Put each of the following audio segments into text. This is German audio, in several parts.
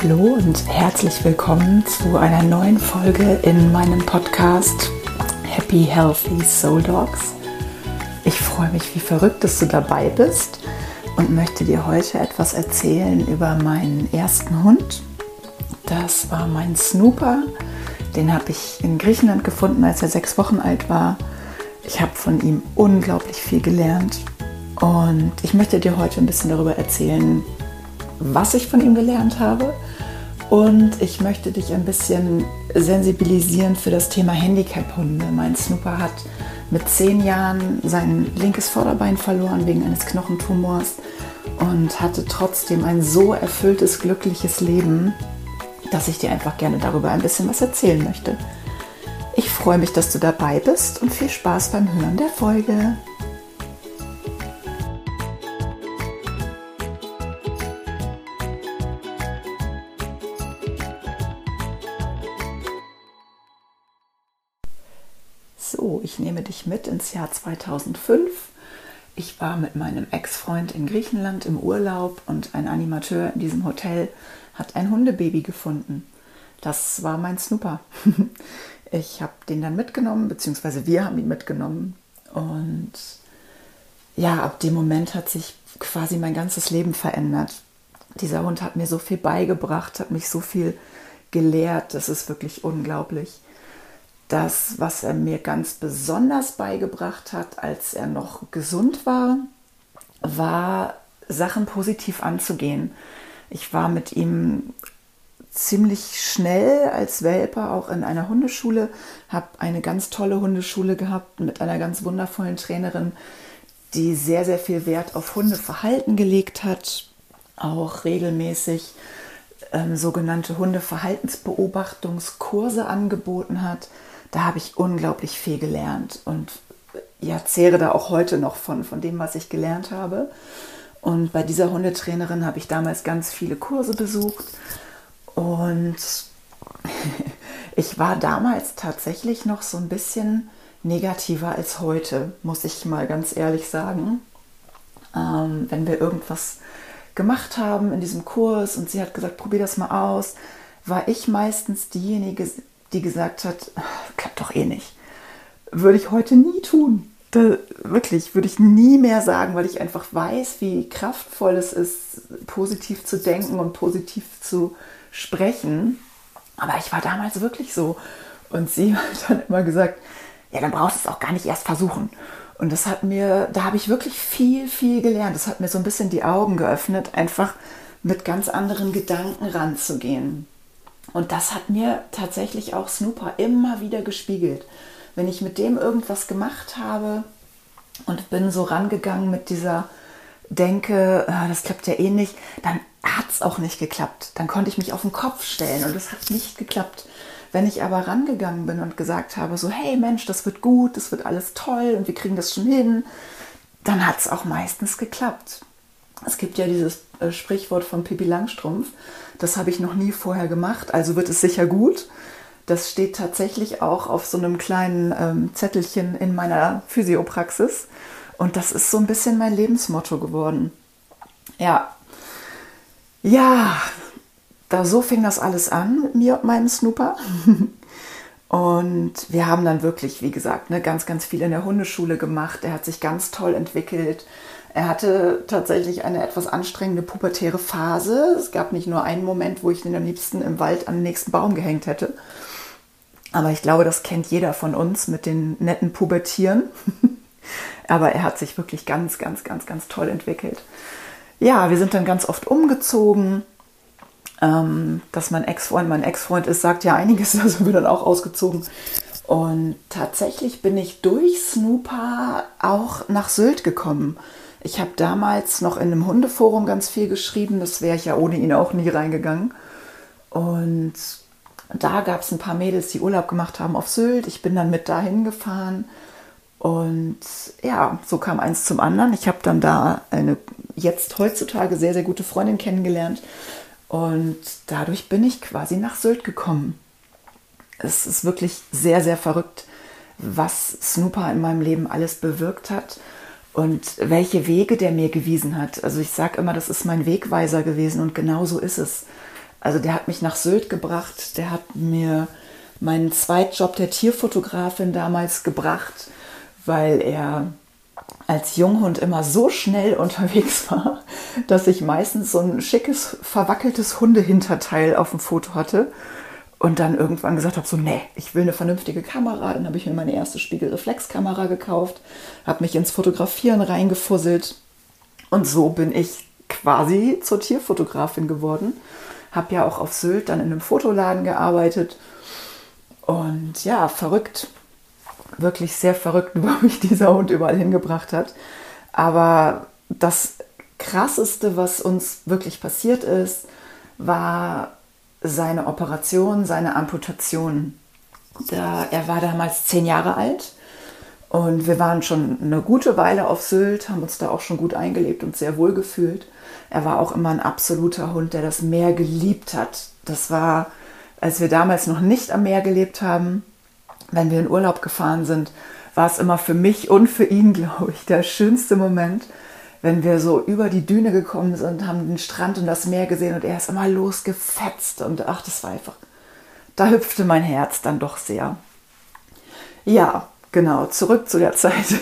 Hallo und herzlich willkommen zu einer neuen Folge in meinem Podcast Happy Healthy Soul Dogs. Ich freue mich wie verrückt, dass du dabei bist und möchte dir heute etwas erzählen über meinen ersten Hund. Das war mein Snooper. Den habe ich in Griechenland gefunden, als er sechs Wochen alt war. Ich habe von ihm unglaublich viel gelernt und ich möchte dir heute ein bisschen darüber erzählen, was ich von ihm gelernt habe. Und ich möchte dich ein bisschen sensibilisieren für das Thema Handicap-Hunde. Mein Snooper hat mit zehn Jahren sein linkes Vorderbein verloren wegen eines Knochentumors und hatte trotzdem ein so erfülltes, glückliches Leben, dass ich dir einfach gerne darüber ein bisschen was erzählen möchte. Ich freue mich, dass du dabei bist und viel Spaß beim Hören der Folge. Nehme dich mit ins Jahr 2005. Ich war mit meinem Ex-Freund in Griechenland im Urlaub und ein Animateur in diesem Hotel hat ein Hundebaby gefunden. Das war mein Snooper. Ich habe den dann mitgenommen, beziehungsweise wir haben ihn mitgenommen. Und ja, ab dem Moment hat sich quasi mein ganzes Leben verändert. Dieser Hund hat mir so viel beigebracht, hat mich so viel gelehrt. Das ist wirklich unglaublich. Das, was er mir ganz besonders beigebracht hat, als er noch gesund war, war Sachen positiv anzugehen. Ich war mit ihm ziemlich schnell als Welpe auch in einer Hundeschule, habe eine ganz tolle Hundeschule gehabt mit einer ganz wundervollen Trainerin, die sehr, sehr viel Wert auf Hundeverhalten gelegt hat, auch regelmäßig ähm, sogenannte Hundeverhaltensbeobachtungskurse angeboten hat da habe ich unglaublich viel gelernt und ja, zehre da auch heute noch von, von dem, was ich gelernt habe. Und bei dieser Hundetrainerin habe ich damals ganz viele Kurse besucht und ich war damals tatsächlich noch so ein bisschen negativer als heute, muss ich mal ganz ehrlich sagen. Ähm, wenn wir irgendwas gemacht haben in diesem Kurs und sie hat gesagt, probier das mal aus, war ich meistens diejenige, die gesagt hat, klappt doch eh nicht. Würde ich heute nie tun. Da, wirklich, würde ich nie mehr sagen, weil ich einfach weiß, wie kraftvoll es ist, positiv zu denken und positiv zu sprechen. Aber ich war damals wirklich so. Und sie hat dann immer gesagt, ja, dann brauchst du es auch gar nicht erst versuchen. Und das hat mir, da habe ich wirklich viel, viel gelernt. Das hat mir so ein bisschen die Augen geöffnet, einfach mit ganz anderen Gedanken ranzugehen. Und das hat mir tatsächlich auch Snooper immer wieder gespiegelt. Wenn ich mit dem irgendwas gemacht habe und bin so rangegangen mit dieser Denke, ah, das klappt ja eh nicht, dann hat es auch nicht geklappt. Dann konnte ich mich auf den Kopf stellen und es hat nicht geklappt. Wenn ich aber rangegangen bin und gesagt habe, so, hey Mensch, das wird gut, das wird alles toll und wir kriegen das schon hin, dann hat es auch meistens geklappt. Es gibt ja dieses äh, Sprichwort von Pippi Langstrumpf, das habe ich noch nie vorher gemacht, also wird es sicher gut. Das steht tatsächlich auch auf so einem kleinen ähm, Zettelchen in meiner Physiopraxis. Und das ist so ein bisschen mein Lebensmotto geworden. Ja. Ja, da so fing das alles an mit mir und meinem Snooper. Und wir haben dann wirklich, wie gesagt, ne, ganz, ganz viel in der Hundeschule gemacht. Er hat sich ganz toll entwickelt. Er hatte tatsächlich eine etwas anstrengende pubertäre Phase. Es gab nicht nur einen Moment, wo ich ihn am liebsten im Wald den nächsten Baum gehängt hätte. Aber ich glaube, das kennt jeder von uns mit den netten Pubertieren. Aber er hat sich wirklich ganz, ganz, ganz, ganz toll entwickelt. Ja, wir sind dann ganz oft umgezogen. Ähm, dass mein Ex-Freund mein Ex-Freund ist, sagt ja einiges, da sind wir dann auch ausgezogen. Und tatsächlich bin ich durch Snooper auch nach Sylt gekommen. Ich habe damals noch in einem Hundeforum ganz viel geschrieben, das wäre ich ja ohne ihn auch nie reingegangen. Und da gab es ein paar Mädels, die Urlaub gemacht haben auf Sylt. Ich bin dann mit dahin gefahren. Und ja, so kam eins zum anderen. Ich habe dann da eine jetzt heutzutage sehr, sehr gute Freundin kennengelernt. Und dadurch bin ich quasi nach Sylt gekommen. Es ist wirklich sehr, sehr verrückt, was Snooper in meinem Leben alles bewirkt hat und welche Wege der mir gewiesen hat. Also ich sage immer, das ist mein Wegweiser gewesen und genau so ist es. Also der hat mich nach Sylt gebracht, der hat mir meinen Zweitjob der Tierfotografin damals gebracht, weil er als Junghund immer so schnell unterwegs war, dass ich meistens so ein schickes, verwackeltes Hundehinterteil auf dem Foto hatte und dann irgendwann gesagt habe, so, nee, ich will eine vernünftige Kamera. Dann habe ich mir meine erste Spiegelreflexkamera gekauft, habe mich ins Fotografieren reingefusselt und so bin ich quasi zur Tierfotografin geworden. Habe ja auch auf Sylt dann in einem Fotoladen gearbeitet und ja, verrückt, wirklich sehr verrückt, wo mich dieser Hund überall hingebracht hat. Aber das Krasseste, was uns wirklich passiert ist, war seine Operation, seine Amputation. Da, er war damals zehn Jahre alt und wir waren schon eine gute Weile auf Sylt, haben uns da auch schon gut eingelebt und sehr wohl gefühlt. Er war auch immer ein absoluter Hund, der das Meer geliebt hat. Das war, als wir damals noch nicht am Meer gelebt haben, wenn wir in Urlaub gefahren sind, war es immer für mich und für ihn, glaube ich, der schönste Moment, wenn wir so über die Düne gekommen sind, haben den Strand und das Meer gesehen und er ist immer losgefetzt und ach, das war einfach, da hüpfte mein Herz dann doch sehr. Ja, genau, zurück zu der Zeit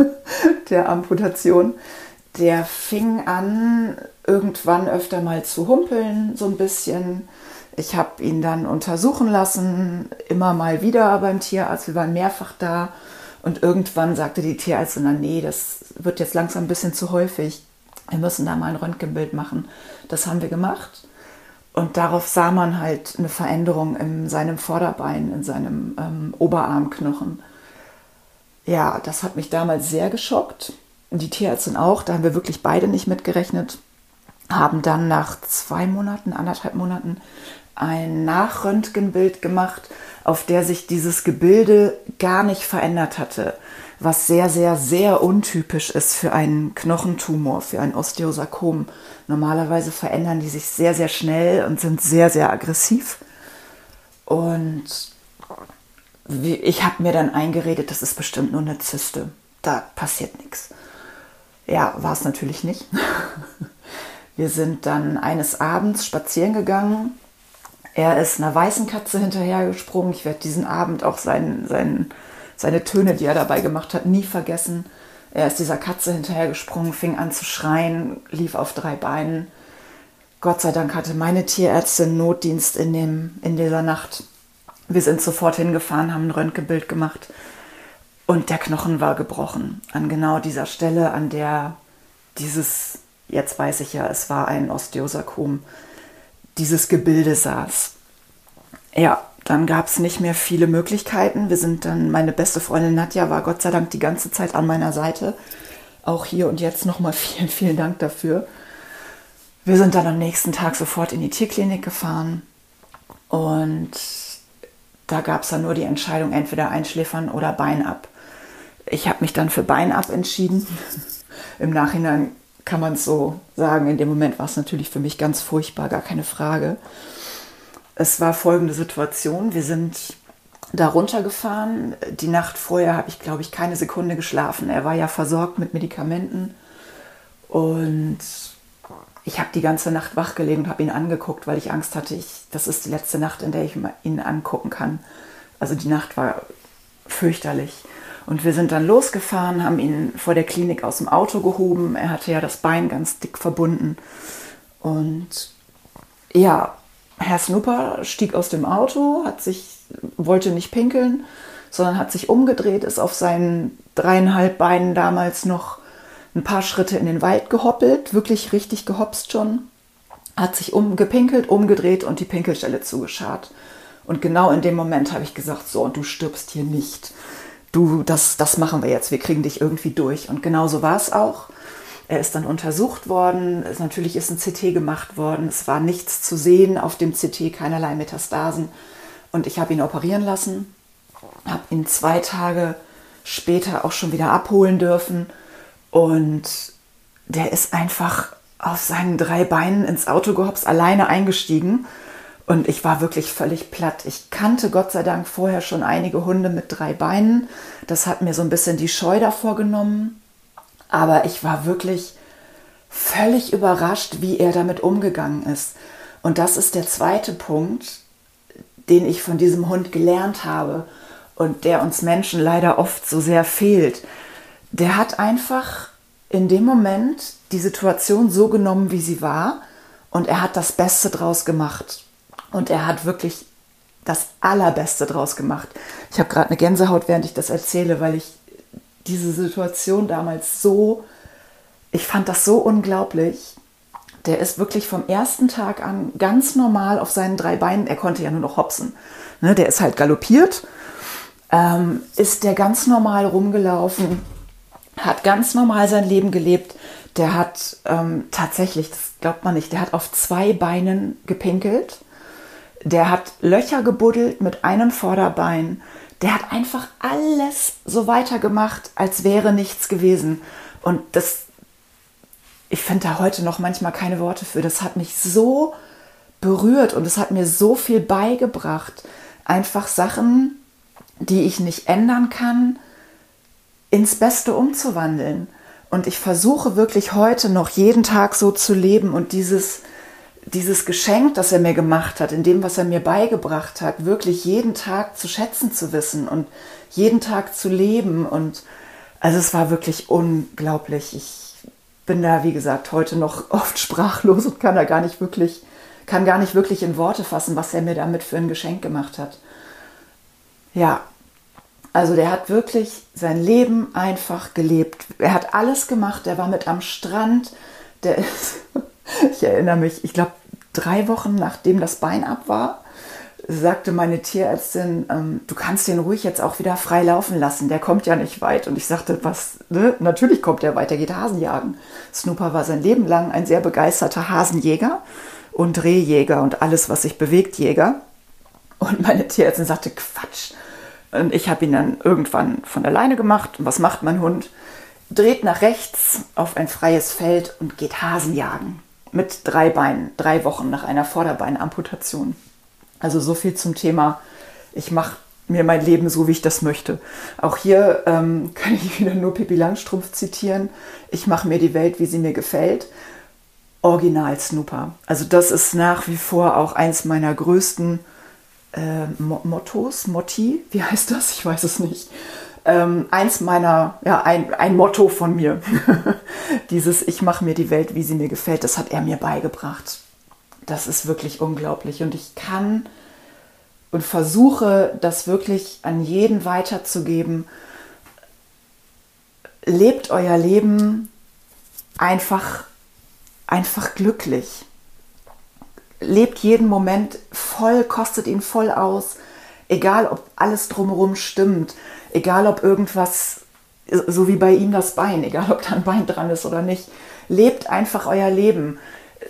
der Amputation. Der fing an, irgendwann öfter mal zu humpeln, so ein bisschen. Ich habe ihn dann untersuchen lassen, immer mal wieder beim Tierarzt. Wir waren mehrfach da und irgendwann sagte die Tierärztin dann, nee, das wird jetzt langsam ein bisschen zu häufig. Wir müssen da mal ein Röntgenbild machen. Das haben wir gemacht. Und darauf sah man halt eine Veränderung in seinem Vorderbein, in seinem ähm, Oberarmknochen. Ja, das hat mich damals sehr geschockt. Die Tierärztin auch. Da haben wir wirklich beide nicht mitgerechnet. Haben dann nach zwei Monaten, anderthalb Monaten ein Nachröntgenbild gemacht, auf der sich dieses Gebilde gar nicht verändert hatte, was sehr, sehr, sehr untypisch ist für einen Knochentumor, für ein Osteosarkom. Normalerweise verändern die sich sehr, sehr schnell und sind sehr, sehr aggressiv. Und ich habe mir dann eingeredet, das ist bestimmt nur eine Zyste. Da passiert nichts. Ja, war es natürlich nicht. Wir sind dann eines Abends spazieren gegangen er ist einer weißen Katze hinterhergesprungen. Ich werde diesen Abend auch sein, sein, seine Töne, die er dabei gemacht hat, nie vergessen. Er ist dieser Katze hinterhergesprungen, fing an zu schreien, lief auf drei Beinen. Gott sei Dank hatte meine Tierärztin Notdienst in, dem, in dieser Nacht. Wir sind sofort hingefahren, haben ein Röntgenbild gemacht und der Knochen war gebrochen. An genau dieser Stelle, an der dieses, jetzt weiß ich ja, es war ein Osteosarkom, dieses Gebilde saß. Ja, dann gab es nicht mehr viele Möglichkeiten. Wir sind dann, meine beste Freundin Nadja war Gott sei Dank die ganze Zeit an meiner Seite. Auch hier und jetzt nochmal vielen, vielen Dank dafür. Wir sind dann am nächsten Tag sofort in die Tierklinik gefahren und da gab es dann nur die Entscheidung, entweder einschläfern oder Bein ab. Ich habe mich dann für Bein ab entschieden. Im Nachhinein kann man es so sagen. In dem Moment war es natürlich für mich ganz furchtbar, gar keine Frage. Es war folgende Situation. Wir sind da runtergefahren. Die Nacht vorher habe ich, glaube ich, keine Sekunde geschlafen. Er war ja versorgt mit Medikamenten. Und ich habe die ganze Nacht wach gelegen und habe ihn angeguckt, weil ich Angst hatte, ich, das ist die letzte Nacht, in der ich ihn angucken kann. Also die Nacht war fürchterlich. Und wir sind dann losgefahren, haben ihn vor der Klinik aus dem Auto gehoben. Er hatte ja das Bein ganz dick verbunden. Und ja, Herr Snooper stieg aus dem Auto, hat sich, wollte nicht pinkeln, sondern hat sich umgedreht, ist auf seinen dreieinhalb Beinen damals noch ein paar Schritte in den Wald gehoppelt, wirklich richtig gehopst schon, hat sich umgepinkelt, umgedreht und die Pinkelstelle zugeschart. Und genau in dem Moment habe ich gesagt, so, und du stirbst hier nicht du, das, das machen wir jetzt, wir kriegen dich irgendwie durch. Und genauso war es auch. Er ist dann untersucht worden, es, natürlich ist ein CT gemacht worden, es war nichts zu sehen auf dem CT, keinerlei Metastasen. Und ich habe ihn operieren lassen, habe ihn zwei Tage später auch schon wieder abholen dürfen. Und der ist einfach auf seinen drei Beinen ins Auto gehopst, alleine eingestiegen und ich war wirklich völlig platt. Ich kannte Gott sei Dank vorher schon einige Hunde mit drei Beinen. Das hat mir so ein bisschen die Scheu davor genommen. Aber ich war wirklich völlig überrascht, wie er damit umgegangen ist. Und das ist der zweite Punkt, den ich von diesem Hund gelernt habe und der uns Menschen leider oft so sehr fehlt. Der hat einfach in dem Moment die Situation so genommen, wie sie war und er hat das Beste draus gemacht. Und er hat wirklich das Allerbeste draus gemacht. Ich habe gerade eine Gänsehaut, während ich das erzähle, weil ich diese Situation damals so, ich fand das so unglaublich. Der ist wirklich vom ersten Tag an ganz normal auf seinen drei Beinen, er konnte ja nur noch hopsen, ne, der ist halt galoppiert, ähm, ist der ganz normal rumgelaufen, hat ganz normal sein Leben gelebt. Der hat ähm, tatsächlich, das glaubt man nicht, der hat auf zwei Beinen gepinkelt. Der hat Löcher gebuddelt mit einem Vorderbein. Der hat einfach alles so weitergemacht, als wäre nichts gewesen. Und das, ich finde da heute noch manchmal keine Worte für. Das hat mich so berührt und es hat mir so viel beigebracht. Einfach Sachen, die ich nicht ändern kann, ins Beste umzuwandeln. Und ich versuche wirklich heute noch jeden Tag so zu leben und dieses, dieses Geschenk, das er mir gemacht hat, in dem, was er mir beigebracht hat, wirklich jeden Tag zu schätzen zu wissen und jeden Tag zu leben. Und also es war wirklich unglaublich. Ich bin da, wie gesagt, heute noch oft sprachlos und kann da gar nicht wirklich, kann gar nicht wirklich in Worte fassen, was er mir damit für ein Geschenk gemacht hat. Ja, also der hat wirklich sein Leben einfach gelebt. Er hat alles gemacht. Er war mit am Strand. Der ist, ich erinnere mich, ich glaube, drei Wochen nachdem das Bein ab war, sagte meine Tierärztin, ähm, du kannst den ruhig jetzt auch wieder frei laufen lassen. Der kommt ja nicht weit. Und ich sagte, was? Ne? Natürlich kommt er weit. Er geht Hasenjagen. Snooper war sein Leben lang ein sehr begeisterter Hasenjäger und Rehjäger und alles, was sich bewegt, Jäger. Und meine Tierärztin sagte, Quatsch und ich habe ihn dann irgendwann von alleine gemacht. Und was macht mein Hund? Dreht nach rechts auf ein freies Feld und geht Hasen jagen. Mit drei Beinen, drei Wochen nach einer Vorderbeinamputation. Also so viel zum Thema, ich mache mir mein Leben so, wie ich das möchte. Auch hier ähm, kann ich wieder nur Pippi Langstrumpf zitieren. Ich mache mir die Welt, wie sie mir gefällt. Original Snooper. Also das ist nach wie vor auch eins meiner größten äh, Mottos, Motti, wie heißt das? Ich weiß es nicht. Ähm, eins meiner, ja, ein, ein Motto von mir. Dieses Ich mache mir die Welt, wie sie mir gefällt, das hat er mir beigebracht. Das ist wirklich unglaublich. Und ich kann und versuche, das wirklich an jeden weiterzugeben. Lebt euer Leben einfach, einfach glücklich lebt jeden Moment voll, kostet ihn voll aus, egal ob alles drumherum stimmt, egal ob irgendwas, so wie bei ihm das Bein, egal ob da ein Bein dran ist oder nicht, lebt einfach euer Leben.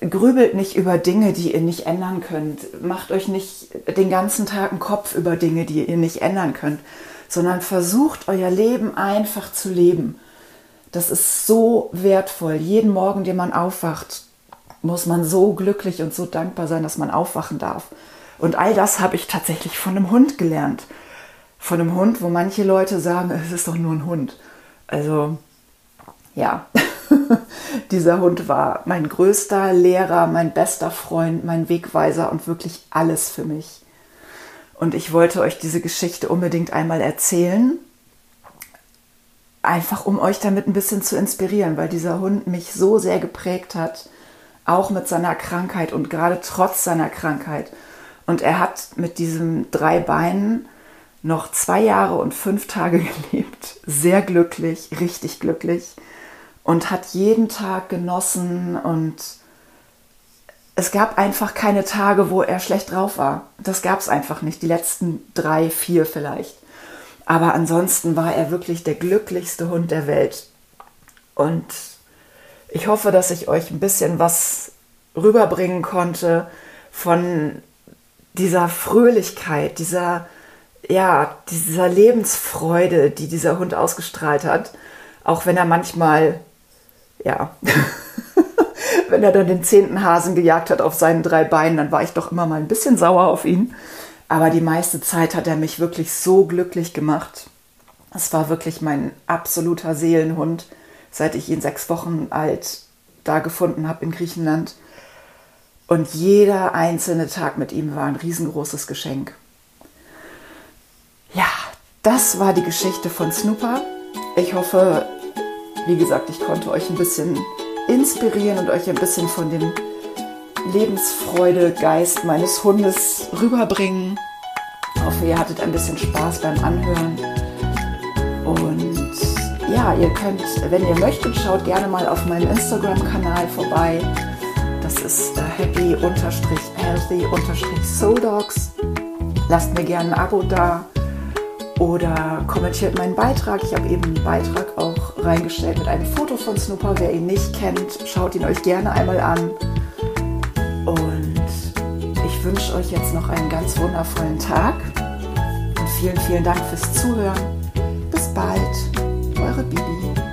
Grübelt nicht über Dinge, die ihr nicht ändern könnt. Macht euch nicht den ganzen Tag einen Kopf über Dinge, die ihr nicht ändern könnt, sondern versucht euer Leben einfach zu leben. Das ist so wertvoll. Jeden Morgen, den man aufwacht, muss man so glücklich und so dankbar sein, dass man aufwachen darf. Und all das habe ich tatsächlich von einem Hund gelernt. Von einem Hund, wo manche Leute sagen, es ist doch nur ein Hund. Also ja, dieser Hund war mein größter Lehrer, mein bester Freund, mein Wegweiser und wirklich alles für mich. Und ich wollte euch diese Geschichte unbedingt einmal erzählen, einfach um euch damit ein bisschen zu inspirieren, weil dieser Hund mich so sehr geprägt hat auch mit seiner Krankheit und gerade trotz seiner Krankheit. Und er hat mit diesen drei Beinen noch zwei Jahre und fünf Tage gelebt, sehr glücklich, richtig glücklich und hat jeden Tag genossen und es gab einfach keine Tage, wo er schlecht drauf war. Das gab es einfach nicht, die letzten drei, vier vielleicht. Aber ansonsten war er wirklich der glücklichste Hund der Welt. Und ich hoffe, dass ich euch ein bisschen was rüberbringen konnte von dieser Fröhlichkeit, dieser, ja, dieser Lebensfreude, die dieser Hund ausgestrahlt hat. Auch wenn er manchmal, ja, wenn er dann den zehnten Hasen gejagt hat auf seinen drei Beinen, dann war ich doch immer mal ein bisschen sauer auf ihn. Aber die meiste Zeit hat er mich wirklich so glücklich gemacht. Es war wirklich mein absoluter Seelenhund, seit ich ihn sechs Wochen alt da gefunden habe in Griechenland. Und jeder einzelne Tag mit ihm war ein riesengroßes Geschenk. Ja, das war die Geschichte von Snooper. Ich hoffe, wie gesagt, ich konnte euch ein bisschen inspirieren und euch ein bisschen von dem Lebensfreude-Geist meines Hundes rüberbringen. Ich hoffe, ihr hattet ein bisschen Spaß beim Anhören. Und ja, ihr könnt, wenn ihr möchtet, schaut gerne mal auf meinem Instagram-Kanal vorbei. Das ist äh, happy-healthy-souldogs. Lasst mir gerne ein Abo da oder kommentiert meinen Beitrag. Ich habe eben einen Beitrag auch reingestellt mit einem Foto von Snooper. Wer ihn nicht kennt, schaut ihn euch gerne einmal an. Und ich wünsche euch jetzt noch einen ganz wundervollen Tag. Und vielen, vielen Dank fürs Zuhören. Bis bald, eure Bibi.